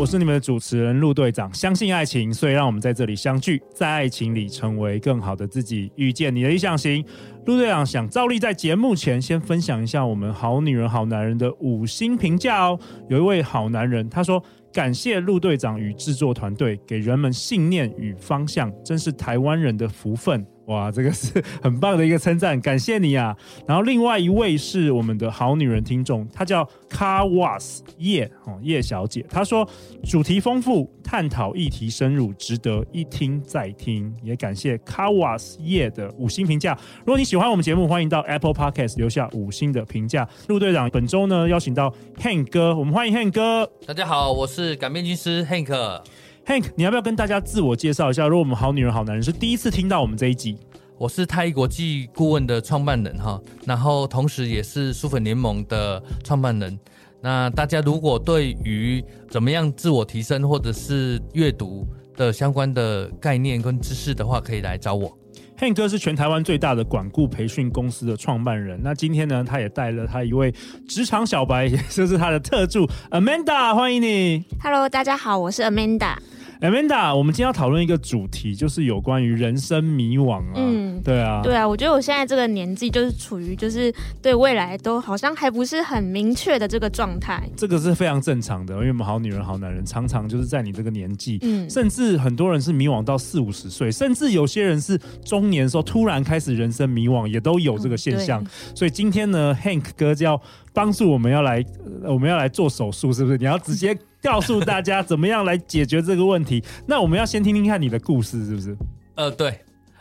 我是你们的主持人陆队长。相信爱情，所以让我们在这里相聚，在爱情里成为更好的自己，遇见你的理想型。陆队长想照例在节目前先分享一下我们好女人好男人的五星评价哦。有一位好男人，他说：“感谢陆队长与制作团队给人们信念与方向，真是台湾人的福分。”哇，这个是很棒的一个称赞，感谢你啊！然后另外一位是我们的好女人听众，她叫 Carwas 叶哦叶小姐，她说主题丰富，探讨议题深入，值得一听再听。也感谢 Carwas 叶的五星评价。如果你喜欢我们节目，欢迎到 Apple Podcast 留下五星的评价。陆队长本周呢邀请到 Hank 哥，我们欢迎 Hank 哥。大家好，我是改变军师 Hank。Hank，你要不要跟大家自我介绍一下？如果我们好女人好男人是第一次听到我们这一集，我是太一国际顾问的创办人哈，然后同时也是书粉联盟的创办人。那大家如果对于怎么样自我提升或者是阅读的相关的概念跟知识的话，可以来找我。Hank 哥是全台湾最大的管顾培训公司的创办人。那今天呢，他也带了他一位职场小白，也就是他的特助 Amanda，欢迎你。Hello，大家好，我是 Amanda。Amanda，我们今天要讨论一个主题，就是有关于人生迷惘啊。嗯，对啊，对啊，我觉得我现在这个年纪，就是处于就是对未来都好像还不是很明确的这个状态。这个是非常正常的，因为我们好女人好男人常常就是在你这个年纪，嗯，甚至很多人是迷惘到四五十岁，甚至有些人是中年的时候突然开始人生迷惘，也都有这个现象。嗯，所以今天呢，Hank 哥就要帮助我们要来，我们要来做手术，是不是？你要直接。告诉大家怎么样来解决这个问题？那我们要先听听看你的故事，是不是？呃，对，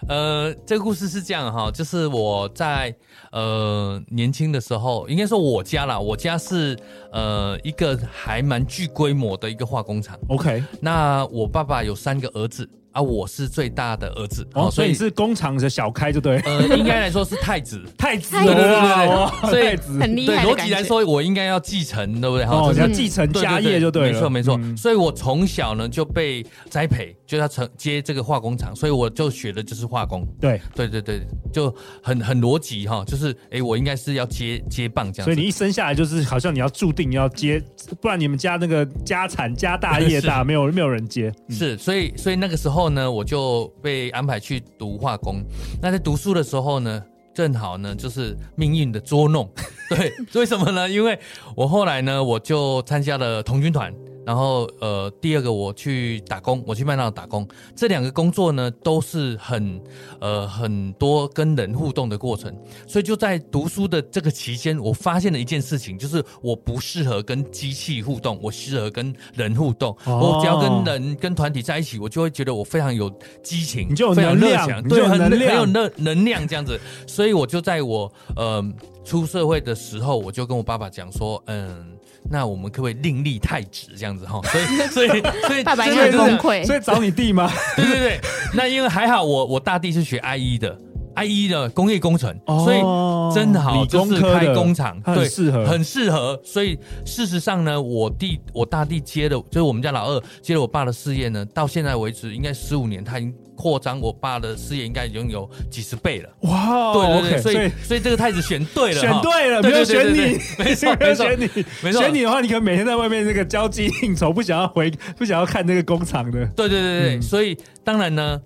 呃，这个故事是这样哈，就是我在呃年轻的时候，应该说我家啦，我家是呃一个还蛮具规模的一个化工厂。OK，那我爸爸有三个儿子。啊，我是最大的儿子哦，所以你是工厂的小开就对，呃，应该来说是太子，太子，对对对对，所以很厉害。逻辑来说，我应该要继承，对不对？哦，要继承家业就对了，没错没错。所以我从小呢就被栽培，就要承接这个化工厂，所以我就学的就是化工。对对对对，就很很逻辑哈，就是哎，我应该是要接接棒这样。所以你一生下来就是好像你要注定要接，不然你们家那个家产家大业大，没有没有人接。是，所以所以那个时候后呢，我就。被安排去读化工，那在读书的时候呢，正好呢就是命运的捉弄，对，为什么呢？因为我后来呢，我就参加了童军团。然后，呃，第二个我去打工，我去麦当劳打工。这两个工作呢，都是很，呃，很多跟人互动的过程。所以就在读书的这个期间，我发现了一件事情，就是我不适合跟机器互动，我适合跟人互动。哦、我只要跟人、跟团体在一起，我就会觉得我非常有激情，你就有能量，对，很很有能能量这样子。所以我就在我呃出社会的时候，我就跟我爸爸讲说，嗯。那我们可不可以另立太子这样子哈？所以所以所以爸爸应该崩溃，所以找你弟吗？对对对，那因为还好我我大弟是学 IE 的，IE 的工业工程，哦、所以真的好就是开工厂，对，很适合，很适合。所以事实上呢，我弟我大弟接了，就是我们家老二接了我爸的事业呢，到现在为止应该十五年，他已经。扩张我爸的事业应该已经有几十倍了哇！对对对，所以所以这个太子选对了，选对了，没有选你，没错 没有，选你，没错，选你的话，你可能每天在外面那个交际应酬，不想要回，不想要看那个工厂的。对对对对，所以当然呢，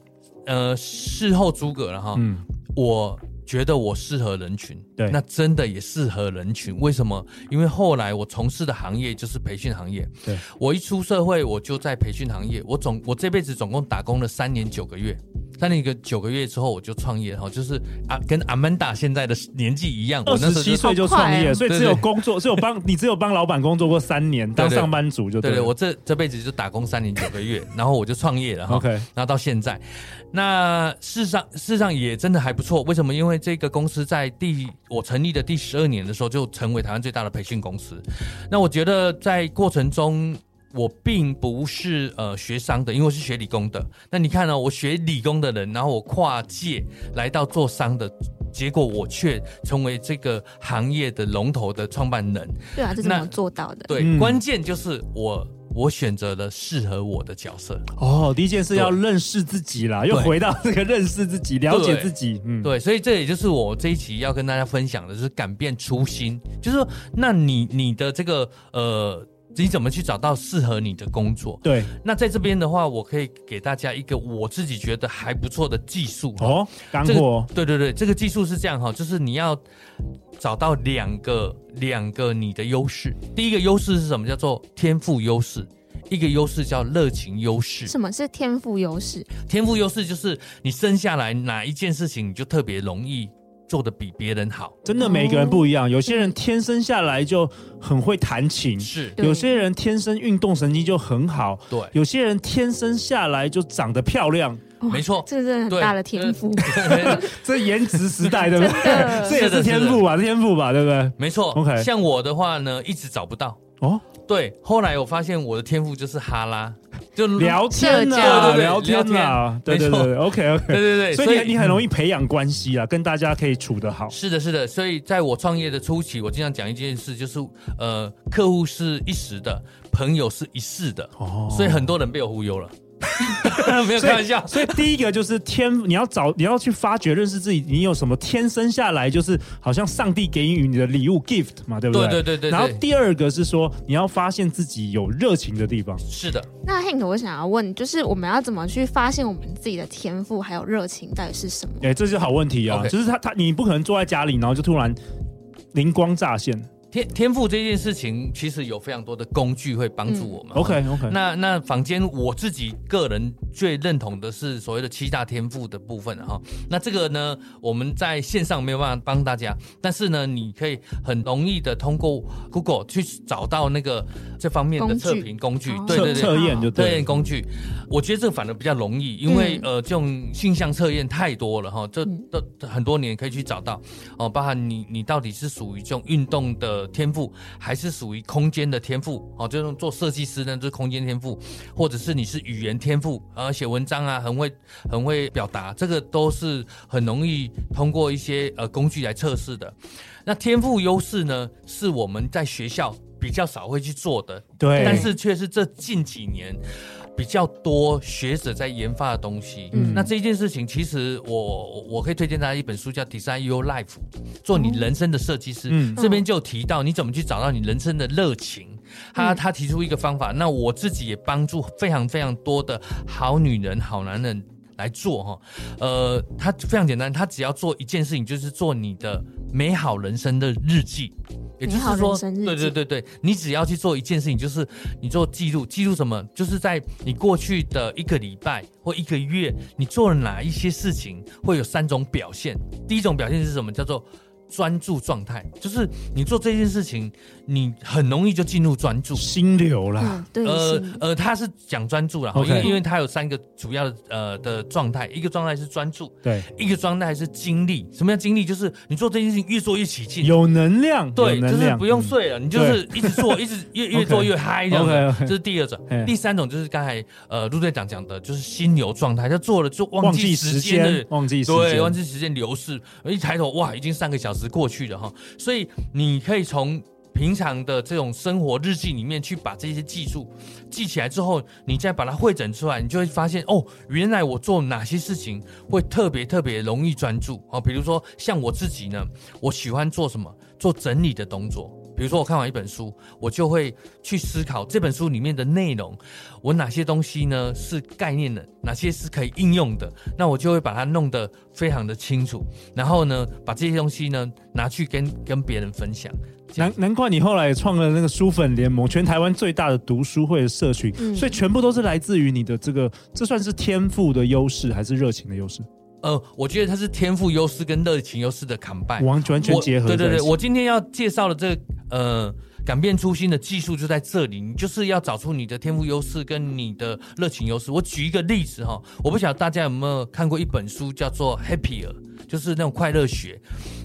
呃，事后诸葛了哈，嗯，我。觉得我适合人群，对，那真的也适合人群。为什么？因为后来我从事的行业就是培训行业。对，我一出社会，我就在培训行业。我总我这辈子总共打工了三年九个月。三年个九个月之后，我就创业哈，就是啊，跟 Amanda 现在的年纪一样，二十七岁就创业，所以只有工作，只有帮你只有帮老板工作过三年，当上班族就对。对对，我这这辈子就打工三年九个月，然后我就创业了哈。OK，然后到现在。那事实上，事实上也真的还不错。为什么？因为这个公司在第我成立的第十二年的时候，就成为台湾最大的培训公司。那我觉得在过程中，我并不是呃学商的，因为我是学理工的。那你看呢、哦？我学理工的人，然后我跨界来到做商的。结果我却成为这个行业的龙头的创办人。对啊，这怎么做到的？对，嗯、关键就是我。我选择了适合我的角色。哦，第一件事要认识自己啦，又回到这个认识自己、了解自己。嗯，对，所以这也就是我这一期要跟大家分享的，就是改变初心。就是说，那你你的这个呃，你怎么去找到适合你的工作？对。那在这边的话，我可以给大家一个我自己觉得还不错的技术。哦，干货。这个，对对对，这个技术是这样哈，就是你要找到两个两个你的优势。第一个优势是什么？叫做天赋优势。一个优势叫热情优势。什么是天赋优势？天赋优势就是你生下来哪一件事情你就特别容易做的比别人好。真的，每个人不一样。有些人天生下来就很会弹琴，是；有些人天生运动神经就很好，对；有些人天生下来就长得漂亮。没错，这个是很大的天赋。这颜值时代，对不对？这也是天赋吧？天赋吧？对不对？没错。OK，像我的话呢，一直找不到哦。对，后来我发现我的天赋就是哈拉，就聊天啊，聊天啊，对对对，OK OK，对对对，所以你很容易培养关系啊，跟大家可以处得好。是的，是的，所以在我创业的初期，我经常讲一件事，就是呃，客户是一时的，朋友是一世的，哦，所以很多人被我忽悠了。没有开玩笑，所以第一个就是天，你要找，你要去发掘、认识自己，你有什么天生下来就是好像上帝给予你的礼物 gift 嘛，对不对？对对对对。然后第二个是说，你要发现自己有热情的地方。是的。那 Hank，我想要问，就是我们要怎么去发现我们自己的天赋还有热情到底是什么？哎，这是好问题啊.就是他他，你不可能坐在家里，然后就突然灵光乍现。天天赋这件事情，其实有非常多的工具会帮助我们。OK OK。那那坊间我自己个人最认同的是所谓的七大天赋的部分哈。那这个呢，我们在线上没有办法帮大家，但是呢，你可以很容易的通过 Google 去找到那个这方面的测评工具，对对对，测验就对。测验工具，我觉得这个反而比较容易，因为、嗯、呃，这种性向测验太多了哈，这都很多年可以去找到。哦，包含你你到底是属于这种运动的。天赋还是属于空间的天赋？哦，这种做设计师呢，就是空间天赋，或者是你是语言天赋啊，写文章啊，很会很会表达，这个都是很容易通过一些呃工具来测试的。那天赋优势呢，是我们在学校比较少会去做的，对，但是却是这近几年。比较多学者在研发的东西，嗯，那这件事情其实我我可以推荐大家一本书叫《Design Your Life》，做你人生的设计师。嗯，这边就提到你怎么去找到你人生的热情。他他提出一个方法，那我自己也帮助非常非常多的好女人、好男人来做哈。呃，他非常简单，他只要做一件事情，就是做你的美好人生的日记。也就是说，对对对对，你只要去做一件事情，就是你做记录，记录什么？就是在你过去的一个礼拜或一个月，你做了哪一些事情，会有三种表现。第一种表现是什么？叫做。专注状态就是你做这件事情，你很容易就进入专注心流了。嗯、对，呃呃，他是讲专注了.因为因为他有三个主要的呃的状态，一个状态是专注，对，一个状态是精力。什么叫精力？就是你做这件事情越做越起劲，有能量，对，就是不用睡了，嗯、你就是一直做，一直越越 做越嗨这样子。Okay. Okay. 这是第二种第三种就是刚才呃陆队长讲的，就是心流状态，他做了就忘记时间，忘记时间，对，忘记时间流逝，一抬头哇，已经三个小时。过去的哈，所以你可以从平常的这种生活日记里面去把这些记住记起来之后，你再把它汇整出来，你就会发现哦，原来我做哪些事情会特别特别容易专注啊。比如说像我自己呢，我喜欢做什么？做整理的动作。比如说，我看完一本书，我就会去思考这本书里面的内容，我哪些东西呢是概念的，哪些是可以应用的，那我就会把它弄得非常的清楚，然后呢，把这些东西呢拿去跟跟别人分享。难难怪你后来创了那个书粉联盟，全台湾最大的读书会的社群，嗯，所以全部都是来自于你的这个，这算是天赋的优势还是热情的优势？呃，我觉得它是天赋优势跟热情优势的 combine，完全结合。对对对，我今天要介绍的这个呃改变初心的技术就在这里，你就是要找出你的天赋优势跟你的热情优势。我举一个例子哈，我不晓得大家有没有看过一本书叫做 Happier，就是那种快乐学。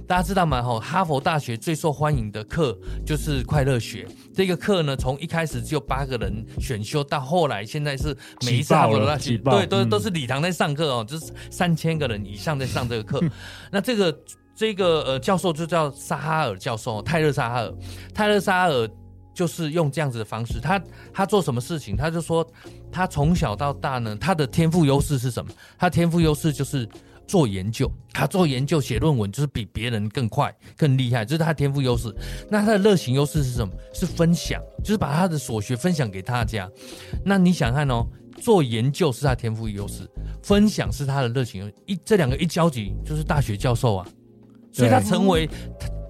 大家知道吗？哈，哈佛大学最受欢迎的课就是快乐学。这个课呢，从一开始只有八个人选修，到后来现在是每一次哈佛大学对都都是礼堂在上课哦，就是三千个人以上在上这个课。那这个这个呃教授就叫沙哈尔教授，泰勒沙哈尔，泰勒沙哈尔就是用这样子的方式，他他做什么事情，他就说他从小到大呢，他的天赋优势是什么？他天赋优势就是。做研究，他做研究写论文就是比别人更快、更厉害，这是他的天赋优势。那他的热情优势是什么？是分享，就是把他的所学分享给大家。那你想看哦，做研究是他的天赋优势，分享是他的热情。一这两个一交集，就是大学教授啊，所以他成为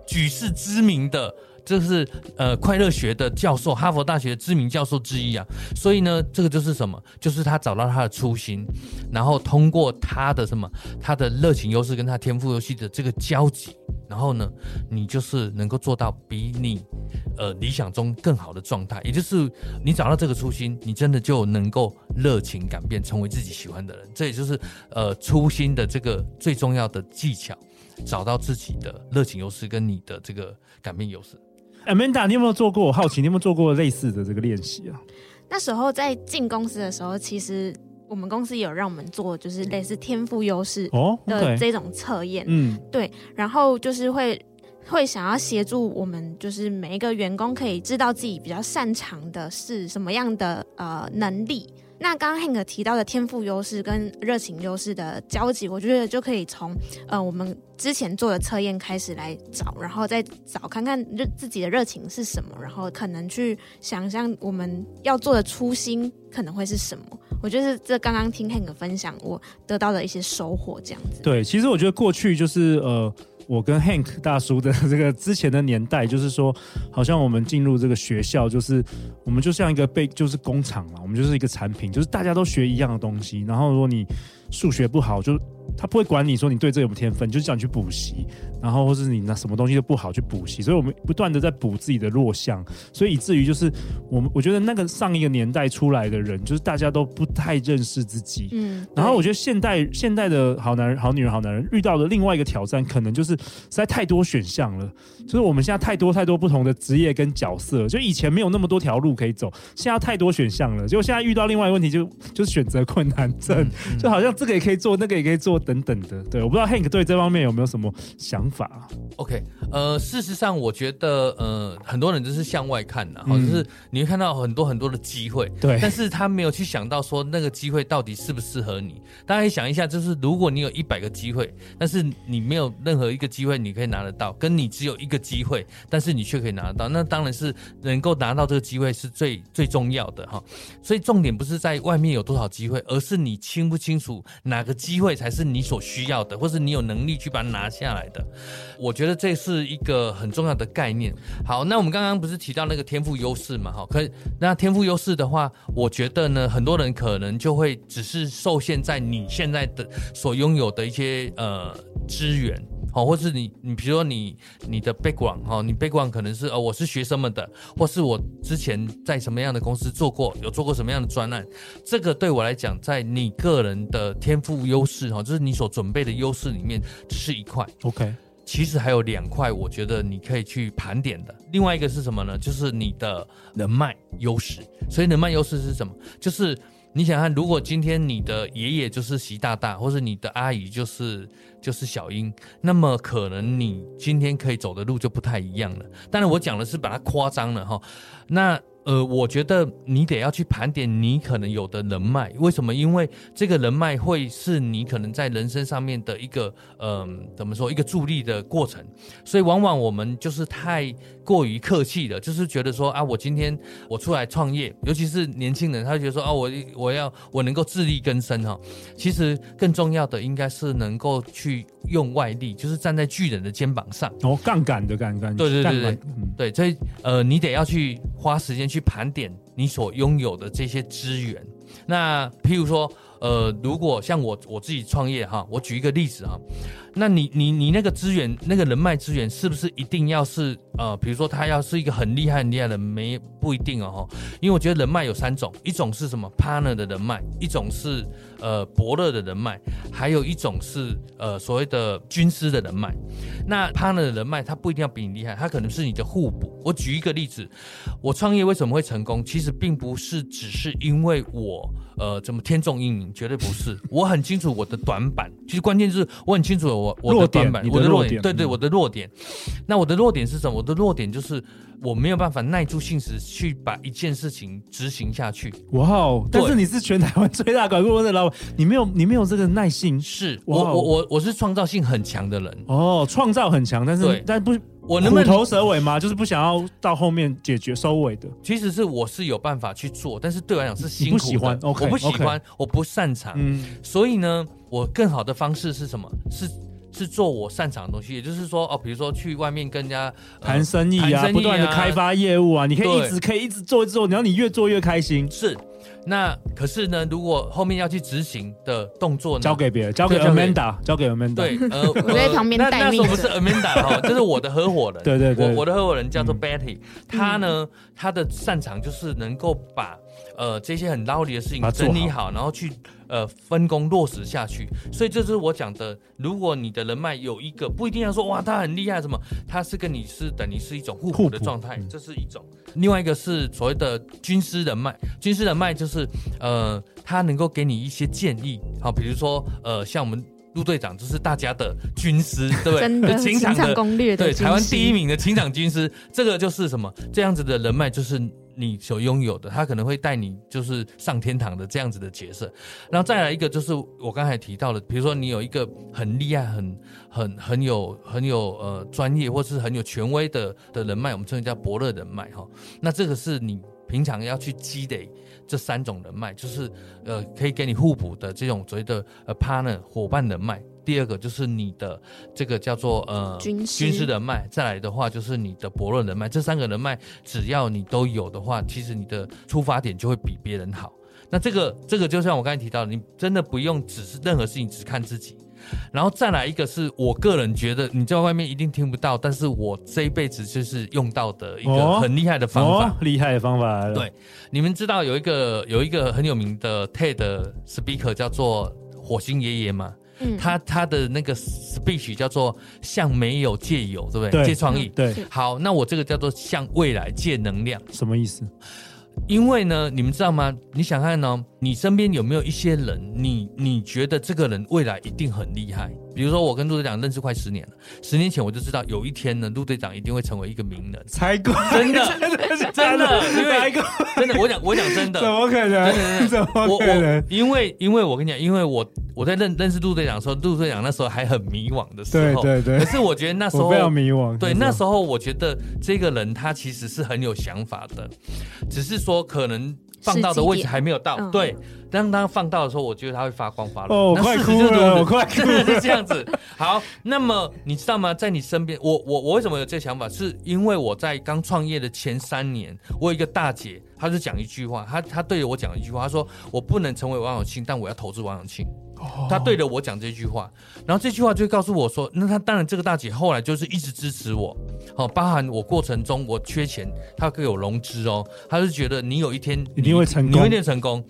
举世知名的。这是呃快乐学的教授，哈佛大学知名教授之一啊，所以呢，这个就是什么？就是他找到他的初心，然后通过他的什么，他的热情优势跟他天赋优势的这个交集，然后呢，你就是能够做到比你呃理想中更好的状态，也就是你找到这个初心，你真的就能够热情改变，成为自己喜欢的人。这也就是呃初心的这个最重要的技巧，找到自己的热情优势跟你的这个改变优势。Amanda，你有没有做过？我好奇，你有没有做过类似的这个练习啊？那时候在进公司的时候，其实我们公司有让我们做，就是类似天赋优势的这种测验。嗯，对，然后就是会会想要协助我们，就是每一个员工可以知道自己比较擅长的是什么样的呃能力。那刚刚 Hank 提到的天赋优势跟热情优势的交集，我觉得就可以从呃我们之前做的测验开始来找，然后再找看看热自己的热情是什么，然后可能去想象我们要做的初心可能会是什么。我觉得是这刚刚听 Hank 分享，我得到的一些收获这样子。对，其实我觉得过去就是呃。我跟 Hank 大叔的 这个之前的年代，就是说，好像我们进入这个学校，就是我们就像一个被就是工厂嘛，我们就是一个产品，就是大家都学一样的东西，然后如果你数学不好就。他不会管你说你对这有没有天分，就是叫你去补习，然后或是你那什么东西都不好去补习，所以我们不断的在补自己的弱项，所以以至于就是我们我觉得那个上一个年代出来的人，就是大家都不太认识自己，嗯，然后我觉得现代现代的好男人、好女人、好男人遇到的另外一个挑战，可能就是实在太多选项了，就是我们现在太多太多不同的职业跟角色，就以前没有那么多条路可以走，现在太多选项了，结果现在遇到另外一个问题就就是选择困难症，就好像这个也可以做，那个也可以做。等等的，对，我不知道 Hank 对这方面有没有什么想法？OK，呃，事实上，我觉得，呃，很多人就是向外看的，哈、嗯，就是你会看到很多很多的机会，对，但是他没有去想到说那个机会到底适不适合你。大家可以想一下，就是如果你有一百个机会，但是你没有任何一个机会你可以拿得到，跟你只有一个机会，但是你却可以拿得到，那当然是能够拿到这个机会是最最重要的哈。所以重点不是在外面有多少机会，而是你清不清楚哪个机会才是你。所需要的，或是你有能力去把它拿下来的，我觉得这是一个很重要的概念。好，那我们刚刚不是提到那个天赋优势嘛？哈，可，那天赋优势的话，我觉得呢，很多人可能就会只是受限在你现在的所拥有的一些呃资源。好，或是你，你比如说你你的 background 哈，你 background 可能是呃我是学生们的，或是我之前在什么样的公司做过，有做过什么样的专案，这个对我来讲，在你个人的天赋优势哈，就是你所准备的优势里面，只是一块。OK，其实还有两块，我觉得你可以去盘点的。另外一个是什么呢？就是你的人脉优势。所以人脉优势是什么？就是。你想看，如果今天你的爷爷就是习大大，或是你的阿姨就是就是小英，那么可能你今天可以走的路就不太一样了。当然，我讲的是把它夸张了哈。那。呃，我觉得你得要去盘点你可能有的人脉，为什么？因为这个人脉会是你可能在人生上面的一个，嗯、呃，怎么说，一个助力的过程。所以往往我们就是太过于客气了，就是觉得说啊，我今天我出来创业，尤其是年轻人，他就觉得说啊，我我要我能够自力更生哈。其实更重要的应该是能够去用外力，就是站在巨人的肩膀上。哦，杠杆的杠杆，对对对对，嗯、对，所以呃，你得要去花时间去。去盘点你所拥有的这些资源。那譬如说，呃，如果像我我自己创业哈，我举一个例子哈。那你你你那个资源，那个人脉资源，是不是一定要是呃，比如说他要是一个很厉害很厉害的，没不一定哦。因为我觉得人脉有三种，一种是什么 partner 的人脉，一种是呃伯乐的人脉，还有一种是呃所谓的军师的人脉。那 partner 的人脉，他不一定要比你厉害，他可能是你的互补。我举一个例子，我创业为什么会成功？其实并不是只是因为我呃怎么天纵英明，绝对不是。我很清楚我的短板，其实关键是我很清楚我我的短板，我的弱点，对对，我的弱点。那我的弱点是什么？我的弱点就是我没有办法耐住性子去把一件事情执行下去。哇哦！但是你是全台湾最大拐棍的老板，你没有你没有这个耐心。是我我我我是创造性很强的人。哦，创造很强，但是但不。我能不能虎头蛇尾吗？就是不想要到后面解决收尾的。其实是我是有办法去做，但是对我来讲是辛苦的。不喜欢，okay, 我不喜欢，okay. 我不擅长。嗯，所以呢，我更好的方式是什么？是是做我擅长的东西，也就是说，哦，比如说去外面跟人家谈、呃、生意啊，不断的开发业务啊，你可以一直可以一直做一直做，然后你越做越开心。是。那可是呢，如果后面要去执行的动作呢，交给别人，交给 Amanda，交给 Amanda。对，呃，我在旁边待命。那那时候不是 Amanda 哈，这是我的合伙人。对对对，我我的合伙人叫做 Betty，他呢，他的擅长就是能够把。呃，这些很捞里的事情整理好，然后去呃分工落实下去。所以这就是我讲的，如果你的人脉有一个，不一定要说哇他很厉害什么，他是跟你是等于是一种互补的状态，这是一种。另外一个是所谓的军师人脉，军师人脉就是呃他能够给你一些建议，好，比如说呃像我们陆队长就是大家的军师，对不对？真的，情场攻略的对台湾第一名的情场军师，这个就是什么？这样子的人脉就是。你所拥有的，他可能会带你就是上天堂的这样子的角色，然后再来一个就是我刚才提到的，比如说你有一个很厉害、很很很有很有呃专业或是很有权威的的人脉，我们称为叫伯乐人脉哈。那这个是你平常要去积累这三种人脉，就是呃可以给你互补的这种所谓的呃 partner 伙伴人脉。第二个就是你的这个叫做呃军师军师人脉，再来的话就是你的伯乐人脉，这三个人脉只要你都有的话，其实你的出发点就会比别人好。那这个这个就像我刚才提到的，你真的不用只是任何事情只看自己，然后再来一个是我个人觉得你在外面一定听不到，但是我这一辈子就是用到的一个很厉害的方法，哦哦、厉害的方法。对，你们知道有一个有一个很有名的 TED speaker 叫做火星爷爷吗？嗯、他他的那个 speech 叫做向没有借有，对不对？借创意。对。好，那我这个叫做向未来借能量，什么意思？因为呢，你们知道吗？你想看呢？你身边有没有一些人，你你觉得这个人未来一定很厉害？比如说，我跟陆队长认识快十年了，十年前我就知道有一天呢，陆队长一定会成为一个名人。才怪！真的，真的，因为真的，我讲我讲真的，怎么可能？真的，怎么可能？因为因为我跟你讲，因为我我在认认识陆队长的时候，陆队长那时候还很迷惘的时候，对对对。可是我觉得那时候非常迷惘。对，那时候我觉得这个人他其实是很有想法的，只是说可能。放到的位置还没有到，嗯、对。当它放到的时候，我觉得它会发光发热。哦，快哭了，我快哭了，是这样子。好，那么你知道吗？在你身边，我我我为什么有这个想法？是因为我在刚创业的前三年，我有一个大姐，她就讲一句话，她她对着我讲一句话，她说：“我不能成为王永庆，但我要投资王永庆。”她对着我讲这句话，然后这句话就告诉我说：“那他当然，这个大姐后来就是一直支持我，好，包含我过程中我缺钱，她给我融资哦，她是觉得你有一天一定会成功，你一定成功。”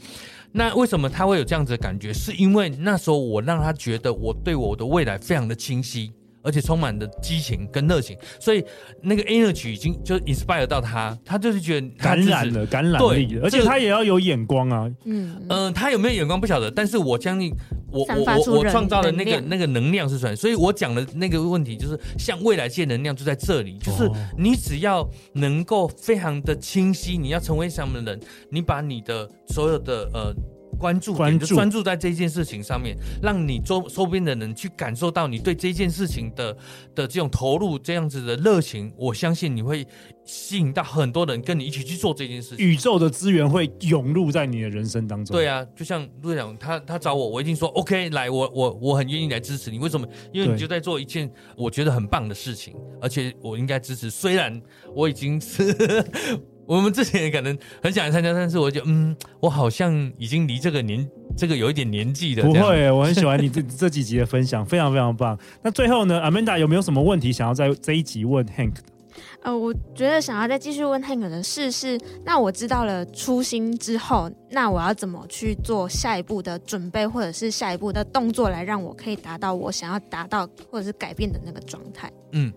那为什么他会有这样子的感觉？是因为那时候我让他觉得我对我的未来非常的清晰，而且充满了激情跟热情，所以那个 energy 已经就 inspire 到他，他就是觉得感染了，感染力了，而且他也要有眼光啊。嗯嗯、呃，他有没有眼光不晓得，但是我相信我我我我创造的那个那个能量是什么，所以我讲的那个问题就是像未来界能量就在这里，就是你只要能够非常的清晰，你要成为什么人，你把你的所有的呃。关注点就专注在这件事情上面，让你周周边的人去感受到你对这件事情的的这种投入，这样子的热情，我相信你会吸引到很多人跟你一起去做这件事情。宇宙的资源会涌入在你的人生当中。对啊，就像陆队长他他找我，我一定说 OK，来，我我我很愿意来支持你。为什么？因为你就在做一件我觉得很棒的事情，而且我应该支持。虽然我已经是。我们之前可能很想参加，但是我就嗯，我好像已经离这个年这个有一点年纪的。不会，我很喜欢你这 这几集的分享，非常非常棒。那最后呢，Amanda 有没有什么问题想要在这一集问 Hank 的？呃，我觉得想要再继续问 Hank 的事是，那我知道了初心之后，那我要怎么去做下一步的准备，或者是下一步的动作，来让我可以达到我想要达到或者是改变的那个状态？嗯，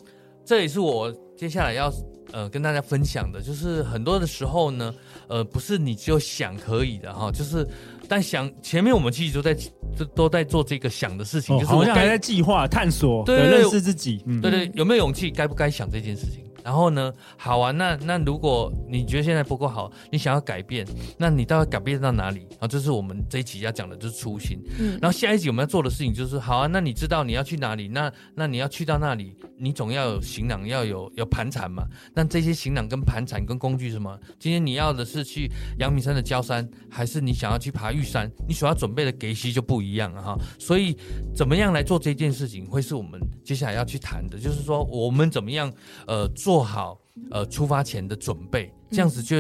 这也是我接下来要。呃，跟大家分享的就是很多的时候呢，呃，不是你只有想可以的哈，就是但想前面我们其实都在都都在做这个想的事情，哦、就是好像还在计划探索，对，认识自己，对对，有没有勇气，该不该想这件事情？然后呢，好啊，那那如果你觉得现在不够好，你想要改变，那你到底改变到哪里？啊，这是我们这一集要讲的，就是初心。嗯，然后下一集我们要做的事情就是，好啊，那你知道你要去哪里？那那你要去到那里，你总要有行囊，要有有盘缠嘛。那这些行囊跟盘缠跟工具是什么？今天你要的是去阳明山的焦山，还是你想要去爬玉山？你所要准备的给息就不一样了哈。所以怎么样来做这件事情，会是我们接下来要去谈的，就是说我们怎么样呃做。做好呃出发前的准备，这样子就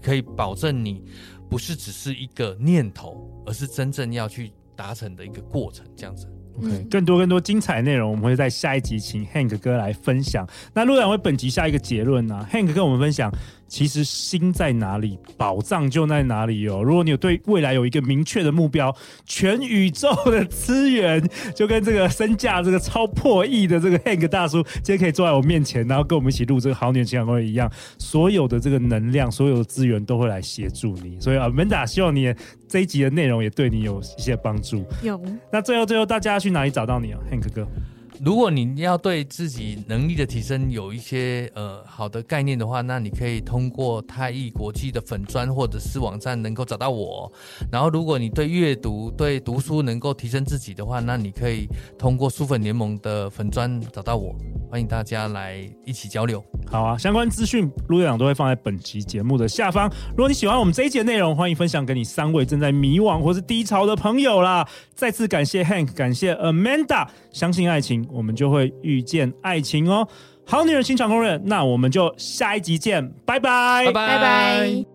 可以保证你不是只是一个念头，而是真正要去达成的一个过程。这样子，OK，更多更多精彩内容，我们会在下一集请 Hank 哥来分享。那陆队长为本集下一个结论呢、啊、？Hank 跟我们分享。其实心在哪里，宝藏就在哪里哦。如果你有对未来有一个明确的目标，全宇宙的资源就跟这个身价这个超破亿的这个 Hank 大叔，今天可以坐在我面前，然后跟我们一起录这个好女人情感攻略一样，所有的这个能量，所有的资源都会来协助你。所以啊，Amanda 希望你这一集的内容也对你有一些帮助。有。那最后最后，大家要去哪里找到你啊，Hank 哥？如果你要对自己能力的提升有一些呃好的概念的话，那你可以通过太艺国际的粉专或者是网站能够找到我。然后，如果你对阅读、对读书能够提升自己的话，那你可以通过书粉联盟的粉专找到我。欢迎大家来一起交流。好啊，相关资讯陆队长都会放在本集节目的下方。如果你喜欢我们这一集的内容，欢迎分享给你三位正在迷惘或是低潮的朋友啦。再次感谢 Hank，感谢 Amanda，相信爱情。我们就会遇见爱情哦！好女人情场攻略，那我们就下一集见，拜拜，拜拜。